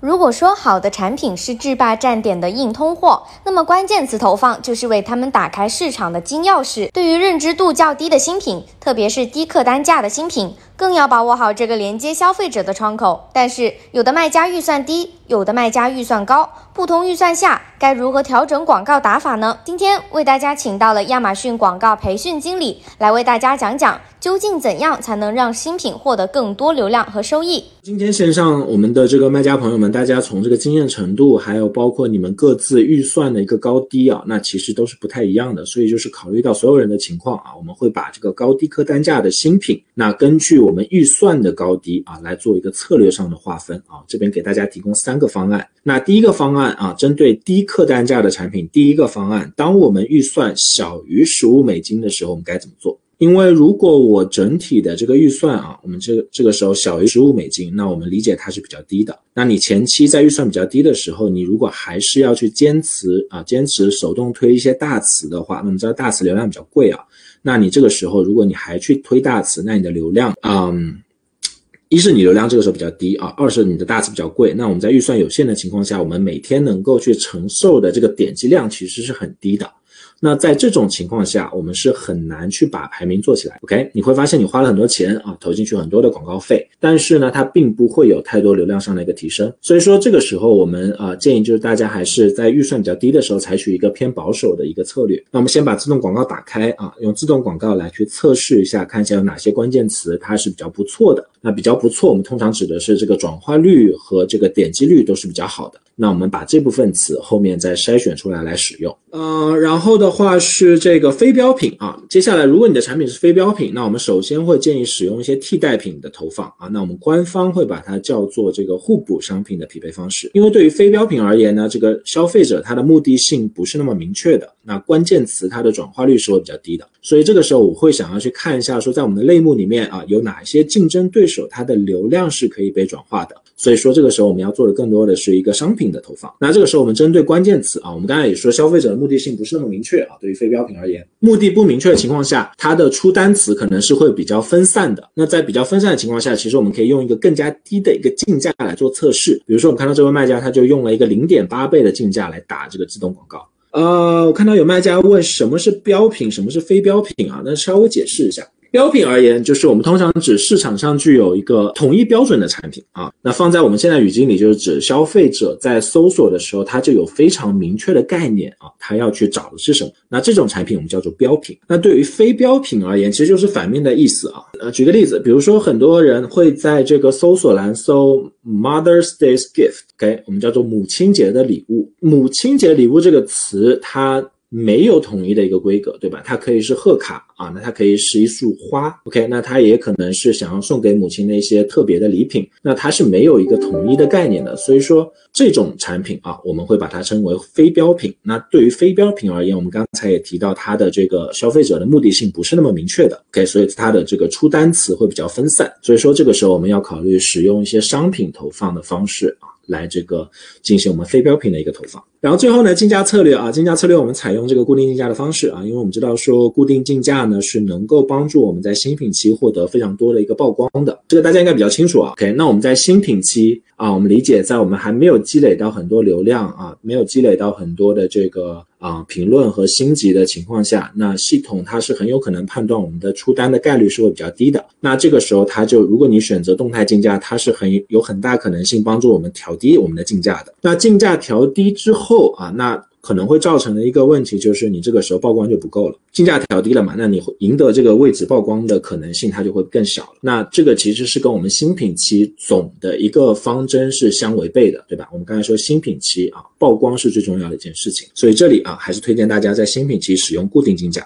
如果说好的产品是制霸站点的硬通货，那么关键词投放就是为他们打开市场的金钥匙。对于认知度较低的新品，特别是低客单价的新品，更要把握好这个连接消费者的窗口。但是，有的卖家预算低，有的卖家预算高，不同预算下该如何调整广告打法呢？今天为大家请到了亚马逊广告培训经理来为大家讲讲，究竟怎样才能让新品获得更多流量和收益。今天线上我们的这个卖家朋友们。大家从这个经验程度，还有包括你们各自预算的一个高低啊，那其实都是不太一样的。所以就是考虑到所有人的情况啊，我们会把这个高低客单价的新品，那根据我我们预算的高低啊，来做一个策略上的划分啊。这边给大家提供三个方案。那第一个方案啊，针对低客单价的产品，第一个方案，当我们预算小于十五美金的时候，我们该怎么做？因为如果我整体的这个预算啊，我们这个这个时候小于十五美金，那我们理解它是比较低的。那你前期在预算比较低的时候，你如果还是要去坚持啊，坚持手动推一些大词的话，那么知道大词流量比较贵啊，那你这个时候如果你还去推大词，那你的流量，嗯，一是你流量这个时候比较低啊，二是你的大词比较贵。那我们在预算有限的情况下，我们每天能够去承受的这个点击量其实是很低的。那在这种情况下，我们是很难去把排名做起来。OK，你会发现你花了很多钱啊，投进去很多的广告费，但是呢，它并不会有太多流量上的一个提升。所以说这个时候我们啊建议就是大家还是在预算比较低的时候，采取一个偏保守的一个策略。那我们先把自动广告打开啊，用自动广告来去测试一下，看一下有哪些关键词它是比较不错的。那比较不错，我们通常指的是这个转化率和这个点击率都是比较好的。那我们把这部分词后面再筛选出来来使用。呃，然后的话是这个非标品啊。接下来，如果你的产品是非标品，那我们首先会建议使用一些替代品的投放啊。那我们官方会把它叫做这个互补商品的匹配方式。因为对于非标品而言呢，这个消费者他的目的性不是那么明确的，那关键词它的转化率是会比较低的。所以这个时候我会想要去看一下，说在我们的类目里面啊，有哪些竞争对手它的流量是可以被转化的。所以说这个时候我们要做的更多的是一个商品的投放。那这个时候我们针对关键词啊，我们刚才也说消费者的目的性不是那么明确啊。对于非标品而言，目的不明确的情况下，它的出单词可能是会比较分散的。那在比较分散的情况下，其实我们可以用一个更加低的一个竞价来做测试。比如说我们看到这位卖家他就用了一个零点八倍的竞价来打这个自动广告。呃，我看到有卖家问什么是标品，什么是非标品啊？那稍微解释一下。标品而言，就是我们通常指市场上具有一个统一标准的产品啊。那放在我们现在语境里，就是指消费者在搜索的时候，他就有非常明确的概念啊，他要去找的是什么。那这种产品我们叫做标品。那对于非标品而言，其实就是反面的意思啊。呃，举个例子，比如说很多人会在这个搜索栏搜 Mother's Day Gift，OK，我们叫做母亲节的礼物。母亲节礼物这个词，它没有统一的一个规格，对吧？它可以是贺卡。啊，那它可以是一束花，OK，那它也可能是想要送给母亲的一些特别的礼品，那它是没有一个统一的概念的，所以说这种产品啊，我们会把它称为非标品。那对于非标品而言，我们刚才也提到它的这个消费者的目的性不是那么明确的，OK，所以它的这个出单词会比较分散，所以说这个时候我们要考虑使用一些商品投放的方式啊，来这个进行我们非标品的一个投放。然后最后呢，竞价策略啊，竞价策略我们采用这个固定竞价的方式啊，因为我们知道说固定竞价。呢是能够帮助我们在新品期获得非常多的一个曝光的，这个大家应该比较清楚啊。OK，那我们在新品期啊，我们理解在我们还没有积累到很多流量啊，没有积累到很多的这个啊评论和星级的情况下，那系统它是很有可能判断我们的出单的概率是会比较低的。那这个时候它就，如果你选择动态竞价，它是很有很大可能性帮助我们调低我们的竞价的。那竞价调低之后后啊，那。可能会造成的一个问题就是，你这个时候曝光就不够了，竞价调低了嘛，那你会赢得这个位置曝光的可能性它就会更小了。那这个其实是跟我们新品期总的一个方针是相违背的，对吧？我们刚才说新品期啊，曝光是最重要的一件事情，所以这里啊还是推荐大家在新品期使用固定竞价。